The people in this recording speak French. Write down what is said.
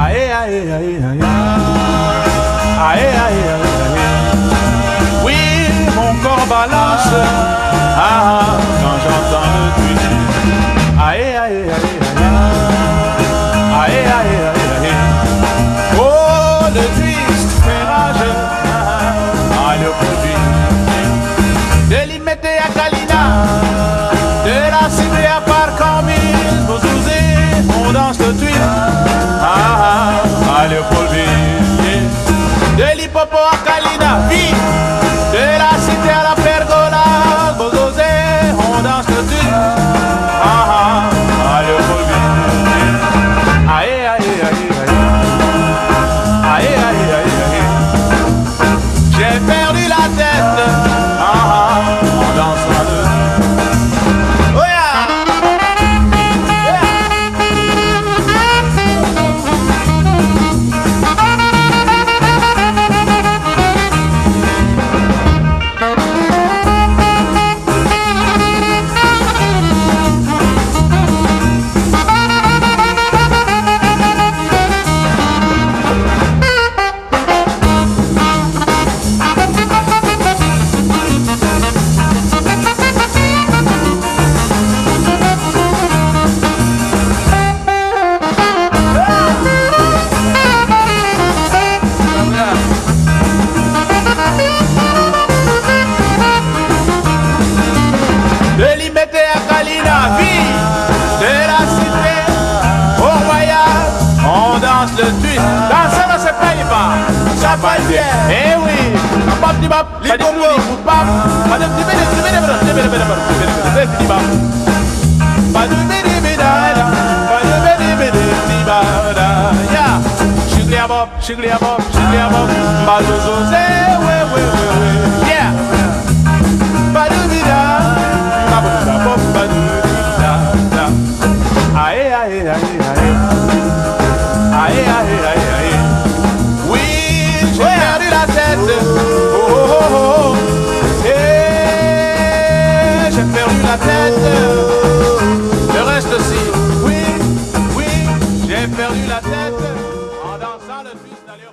Aïe, aïe, aïe. Aïe, aïe, aïe, aïe. Oui, mon corps balance. Ah, quand j'entends le twist. Aïe, aïe, aïe, aïe. Aïe, aïe, aïe, aïe. Oh, le twist fait rage. Ah, le produit. De l'immété à Kalina. De la cible à Parcambise. Pour Zouzé, on danse le twist. Ah, ah, ça passe di di di di di di di di Yeah. j'ai perdu la tête. Le reste aussi, oui, oui, j'ai perdu la tête. En dansant le fils d'aller